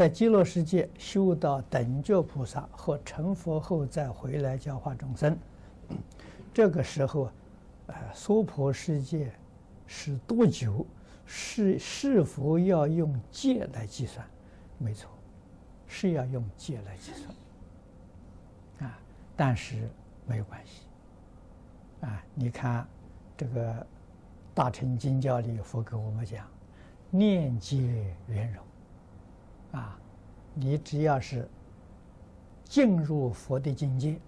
在极乐世界修到等觉菩萨或成佛后再回来教化众生，这个时候，呃，娑婆世界是多久？是是否要用劫来计算？没错，是要用劫来计算。啊，但是没有关系。啊，你看这个《大乘经教》里佛给我们讲，念劫圆融。啊，你只要是进入佛的境界，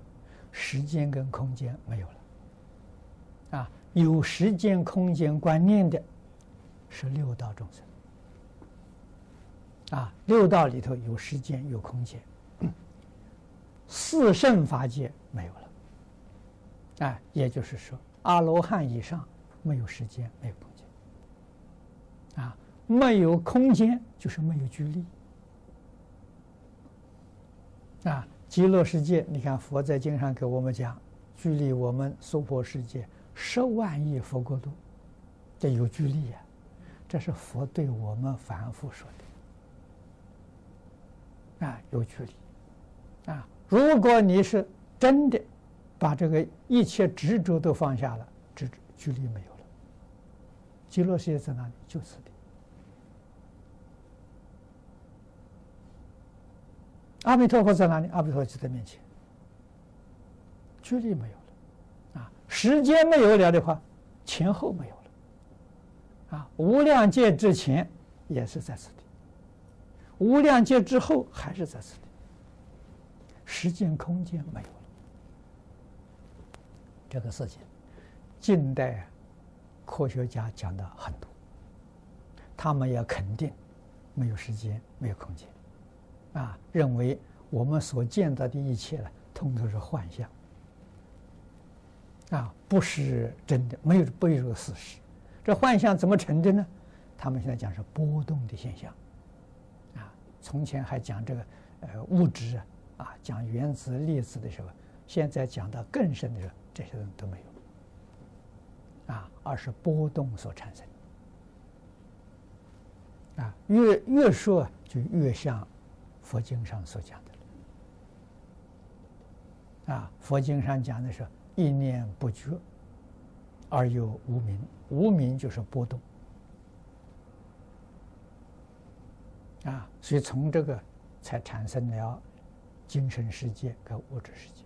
时间跟空间没有了。啊，有时间空间观念的，是六道众生。啊，六道里头有时间有空间，四圣法界没有了。啊，也就是说，阿罗汉以上没有时间，没有空间。啊，没有空间就是没有距离。啊，极乐世界，你看佛在经上给我们讲，距离我们娑婆世界十万亿佛国土，这有距离呀。这是佛对我们反复说的。啊，有距离。啊，如果你是真的把这个一切执着都放下了，这距离没有了。极乐世界在哪里？就此地。阿弥陀佛在哪里？阿弥陀佛就在面前，距离没有了，啊，时间没有了的话，前后没有了，啊，无量劫之前也是在此地，无量劫之后还是在此地，时间空间没有了，这个事情，近代科学家讲的很多，他们也肯定没有时间，没有空间。啊，认为我们所见到的一切呢，通通是幻象，啊，不是真的，没有不有这个事实。这幻象怎么成的呢？他们现在讲是波动的现象，啊，从前还讲这个呃物质啊，讲原子粒子的时候，现在讲到更深的时候，这些东西都没有，啊，而是波动所产生，啊，越越说就越像。佛经上所讲的，啊，佛经上讲的是意念不绝而又无明，无明就是波动，啊，所以从这个才产生了精神世界跟物质世界。